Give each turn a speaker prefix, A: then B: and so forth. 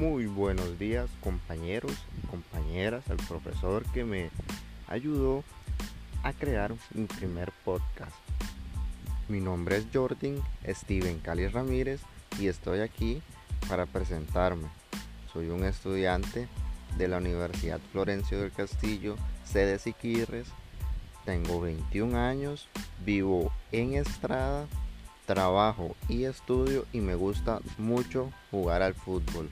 A: Muy buenos días compañeros y compañeras, al profesor que me ayudó a crear mi primer podcast. Mi nombre es Jordan Steven Cali Ramírez y estoy aquí para presentarme. Soy un estudiante de la Universidad Florencio del Castillo, sede Siquirres. Tengo 21 años, vivo en Estrada, trabajo y estudio y me gusta mucho jugar al fútbol.